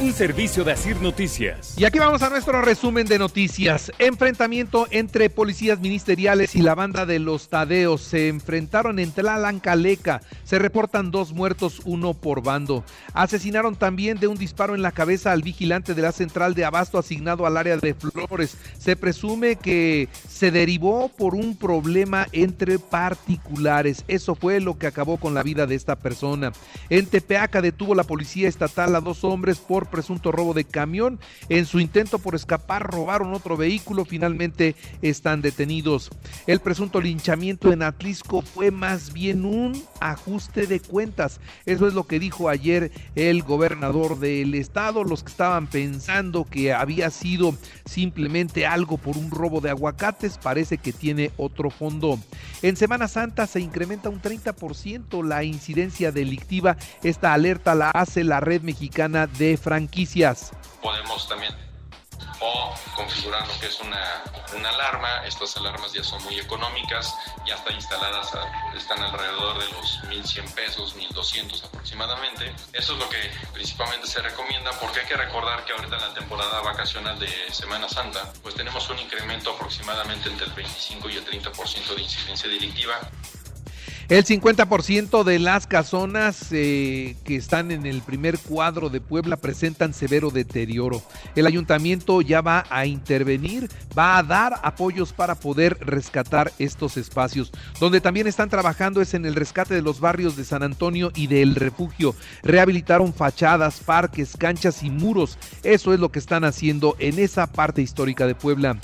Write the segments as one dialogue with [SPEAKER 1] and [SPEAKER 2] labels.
[SPEAKER 1] un servicio de Asir Noticias.
[SPEAKER 2] Y aquí vamos a nuestro resumen de noticias. Enfrentamiento entre policías ministeriales y la banda de los Tadeos. Se enfrentaron en Tlalancaleca. Se reportan dos muertos, uno por bando. Asesinaron también de un disparo en la cabeza al vigilante de la central de abasto asignado al área de Flores. Se presume que se derivó por un problema entre particulares. Eso fue lo que acabó con la vida de esta persona. En Tepeaca detuvo la policía estatal a dos hombres por presunto robo de camión. En su intento por escapar robaron otro vehículo, finalmente están detenidos. El presunto linchamiento en Atlisco fue más bien un ajuste de cuentas. Eso es lo que dijo ayer el gobernador del estado. Los que estaban pensando que había sido simplemente algo por un robo de aguacates, parece que tiene otro fondo. En Semana Santa se incrementa un 30% la incidencia delictiva. Esta alerta la hace la red mexicana de franquicias.
[SPEAKER 3] Podemos también o configurar lo que es una, una, alarma. Estas alarmas ya son muy económicas, ya están instaladas, están alrededor de los 1.100 pesos, 1.200 aproximadamente. Eso es lo que principalmente se recomienda porque hay que recordar que ahorita en la temporada vacacional de Semana Santa, pues tenemos un incremento aproximadamente entre el 25 y el 30% de incidencia delictiva.
[SPEAKER 2] El 50% de las casonas eh, que están en el primer cuadro de Puebla presentan severo deterioro. El ayuntamiento ya va a intervenir, va a dar apoyos para poder rescatar estos espacios. Donde también están trabajando es en el rescate de los barrios de San Antonio y del refugio. Rehabilitaron fachadas, parques, canchas y muros. Eso es lo que están haciendo en esa parte histórica de Puebla.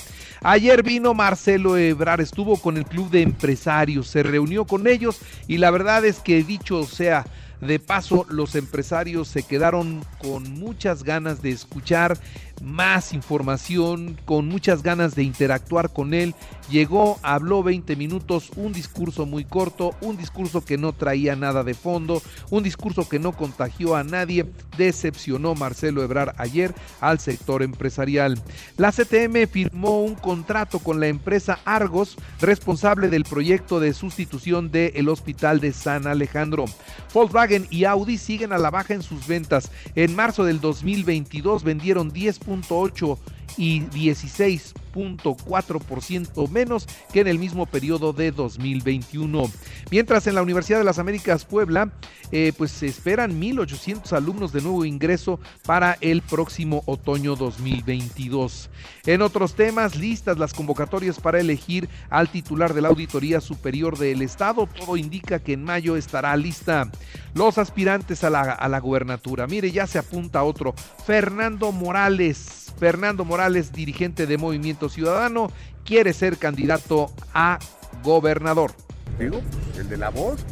[SPEAKER 2] Ayer vino Marcelo Ebrar, estuvo con el club de empresarios, se reunió con ellos y la verdad es que dicho sea de paso, los empresarios se quedaron con muchas ganas de escuchar más información, con muchas ganas de interactuar con él. Llegó, habló 20 minutos, un discurso muy corto, un discurso que no traía nada de fondo, un discurso que no contagió a nadie. Decepcionó Marcelo Ebrar ayer al sector empresarial. La CTM firmó un contrato con la empresa Argos, responsable del proyecto de sustitución del Hospital de San Alejandro. Volkswagen y Audi siguen a la baja en sus ventas. En marzo del 2022 vendieron 10.8 y 16 ciento menos que en el mismo periodo de 2021. Mientras en la Universidad de las Américas Puebla, eh, pues se esperan 1.800 alumnos de nuevo ingreso para el próximo otoño 2022. En otros temas, listas las convocatorias para elegir al titular de la Auditoría Superior del Estado. Todo indica que en mayo estará lista. Los aspirantes a la, a la gubernatura. Mire, ya se apunta otro. Fernando Morales. Fernando Morales, dirigente de Movimiento Ciudadano quiere ser candidato a gobernador.
[SPEAKER 4] Digo, el de la voz,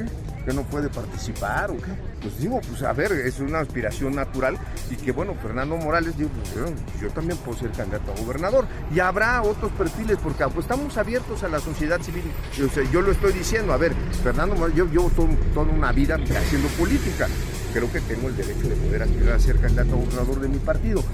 [SPEAKER 4] ¿Que no puede participar o qué? Pues digo, pues a ver, es una aspiración natural y que bueno, Fernando Morales, digo, pues, yo, también puedo ser candidato a gobernador. Y habrá otros perfiles porque pues, estamos abiertos a la sociedad civil. yo lo estoy diciendo, a ver, Fernando Morales, yo llevo toda una vida haciendo política. Creo que tengo el derecho de poder aspirar a ser candidato a gobernador de mi partido.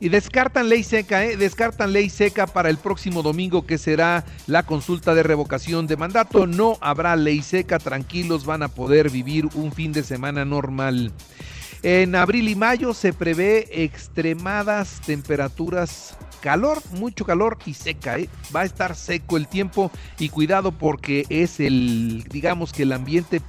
[SPEAKER 2] Y descartan ley seca, ¿eh? descartan ley seca para el próximo domingo que será la consulta de revocación de mandato. No habrá ley seca, tranquilos, van a poder vivir un fin de semana normal. En abril y mayo se prevé extremadas temperaturas calor, mucho calor y seca. ¿eh? Va a estar seco el tiempo y cuidado porque es el, digamos que el ambiente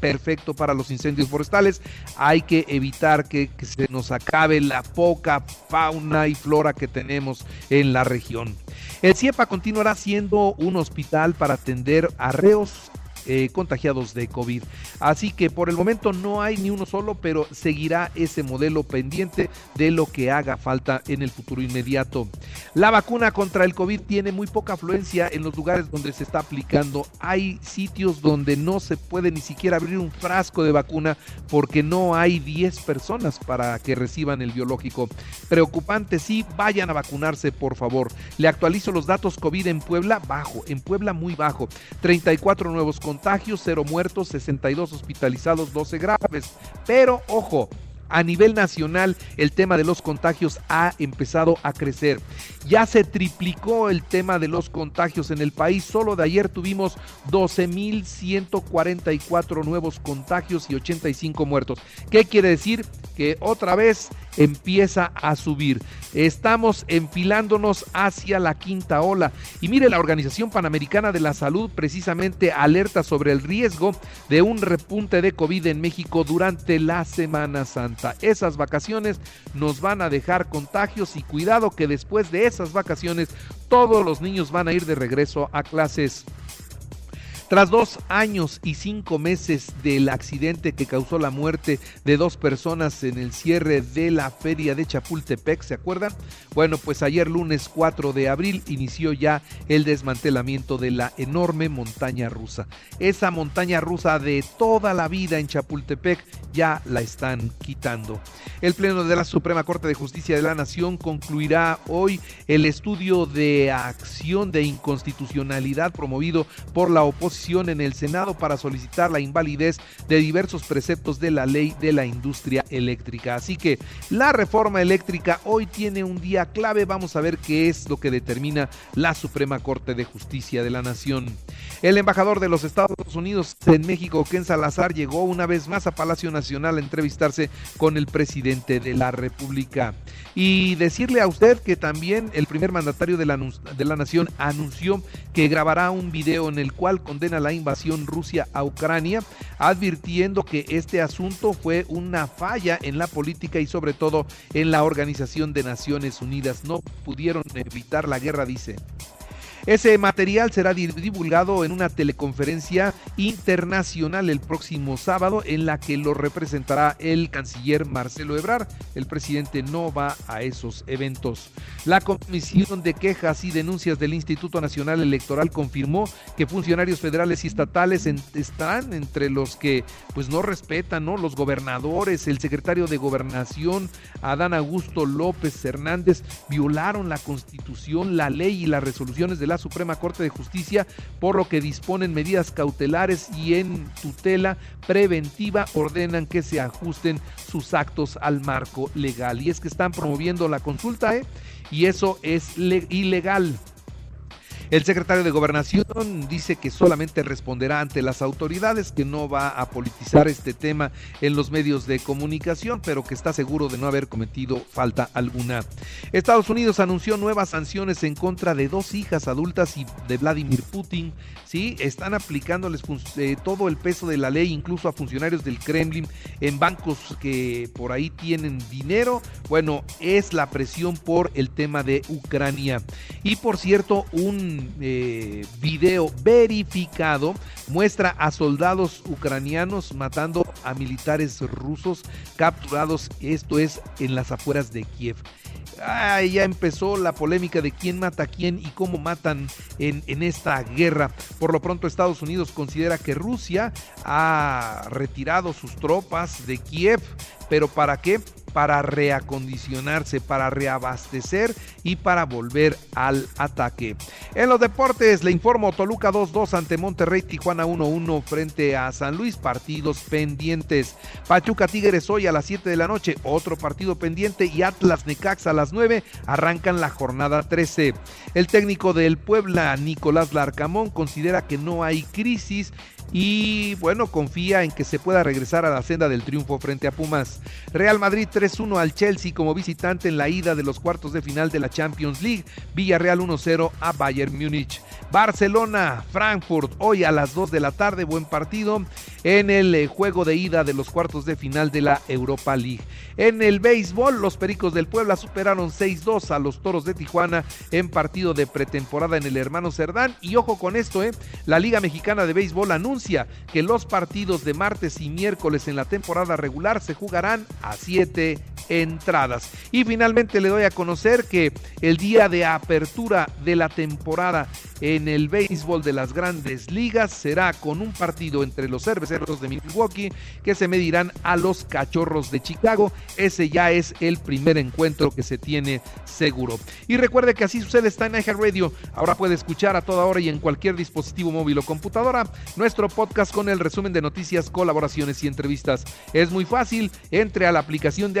[SPEAKER 2] perfecto para los incendios forestales. Hay que evitar que, que se nos acabe la poca fauna y flora que tenemos en la región. El CIEPA continuará siendo un hospital para atender arreos eh, contagiados de COVID. Así que por el momento no hay ni uno solo, pero seguirá ese modelo pendiente de lo que haga falta en el futuro inmediato. La vacuna contra el COVID tiene muy poca afluencia en los lugares donde se está aplicando. Hay sitios donde no se puede ni siquiera abrir un frasco de vacuna porque no hay 10 personas para que reciban el biológico. Preocupante, sí, vayan a vacunarse, por favor. Le actualizo los datos COVID en Puebla, bajo, en Puebla muy bajo. 34 nuevos contagios, 0 muertos, 62 hospitalizados, 12 graves. Pero, ojo, a nivel nacional el tema de los contagios ha empezado a crecer. Ya se triplicó el tema de los contagios en el país. Solo de ayer tuvimos 12.144 nuevos contagios y 85 muertos. ¿Qué quiere decir? Que otra vez empieza a subir. Estamos enfilándonos hacia la quinta ola. Y mire, la Organización Panamericana de la Salud precisamente alerta sobre el riesgo de un repunte de COVID en México durante la Semana Santa. Esas vacaciones nos van a dejar contagios y cuidado que después de esas vacaciones todos los niños van a ir de regreso a clases. Tras dos años y cinco meses del accidente que causó la muerte de dos personas en el cierre de la feria de Chapultepec, ¿se acuerdan? Bueno, pues ayer lunes 4 de abril inició ya el desmantelamiento de la enorme montaña rusa. Esa montaña rusa de toda la vida en Chapultepec ya la están quitando. El Pleno de la Suprema Corte de Justicia de la Nación concluirá hoy el estudio de acción de inconstitucionalidad promovido por la oposición en el Senado para solicitar la invalidez de diversos preceptos de la ley de la industria eléctrica. Así que la reforma eléctrica hoy tiene un día clave. Vamos a ver qué es lo que determina la Suprema Corte de Justicia de la Nación. El embajador de los Estados Unidos en México, Ken Salazar, llegó una vez más a Palacio Nacional a entrevistarse con el presidente de la República. Y decirle a usted que también el primer mandatario de la, de la nación anunció que grabará un video en el cual condena la invasión Rusia a Ucrania, advirtiendo que este asunto fue una falla en la política y sobre todo en la Organización de Naciones Unidas. No pudieron evitar la guerra, dice. Ese material será divulgado en una teleconferencia internacional el próximo sábado en la que lo representará el canciller Marcelo Ebrard. El presidente no va a esos eventos. La Comisión de Quejas y Denuncias del Instituto Nacional Electoral confirmó que funcionarios federales y estatales están entre los que pues no respetan, ¿no? Los gobernadores, el secretario de Gobernación, Adán Augusto López Hernández, violaron la Constitución, la ley y las resoluciones de la Suprema Corte de Justicia, por lo que disponen medidas cautelares y en tutela preventiva ordenan que se ajusten sus actos al marco legal. Y es que están promoviendo la consulta, ¿eh? Y eso es ilegal. El secretario de Gobernación dice que solamente responderá ante las autoridades, que no va a politizar este tema en los medios de comunicación, pero que está seguro de no haber cometido falta alguna. Estados Unidos anunció nuevas sanciones en contra de dos hijas adultas y de Vladimir Putin. Sí, están aplicándoles eh, todo el peso de la ley, incluso a funcionarios del Kremlin en bancos que por ahí tienen dinero. Bueno, es la presión por el tema de Ucrania. Y por cierto, un eh, video verificado muestra a soldados ucranianos matando a militares rusos capturados, esto es en las afueras de Kiev. ya empezó la polémica de quién mata a quién y cómo matan en, en, esta guerra. Por lo pronto Estados Unidos considera que Rusia ha retirado sus tropas de Kiev, pero ¿para qué? Para reacondicionarse, para reabastecer y para volver al ataque. En los deportes, le informo Toluca 2-2 ante Monterrey, Tijuana 1-1 frente a San Luis, partidos pendientes. Pachuca Tigres hoy a las 7 de la noche, otro partido pendiente y Atlas Necaxa a las 9 arrancan la jornada 13. El técnico del Puebla, Nicolás Larcamón, considera que no hay crisis y bueno, confía en que se pueda regresar a la senda del triunfo frente a Pumas. Real Madrid 3-1 al Chelsea como visitante en la ida de los cuartos de final de la Champions League. Villarreal 1-0 a Bayern Múnich. Barcelona, Frankfurt, hoy a las 2 de la tarde, buen partido en el eh, juego de ida de los cuartos de final de la Europa League. En el béisbol, los Pericos del Puebla superaron 6-2 a los Toros de Tijuana en partido de pretemporada en el Hermano Cerdán. Y ojo con esto, ¿eh? la Liga Mexicana de Béisbol anuncia que los partidos de martes y miércoles en la temporada regular se jugarán a 7 entradas. Y finalmente le doy a conocer que el día de apertura de la temporada en el béisbol de las grandes ligas será con un partido entre los cerveceros de Milwaukee que se medirán a los cachorros de Chicago. Ese ya es el primer encuentro que se tiene seguro. Y recuerde que así sucede está en Radio. Ahora puede escuchar a toda hora y en cualquier dispositivo móvil o computadora nuestro podcast con el resumen de noticias, colaboraciones y entrevistas. Es muy fácil, entre a la aplicación de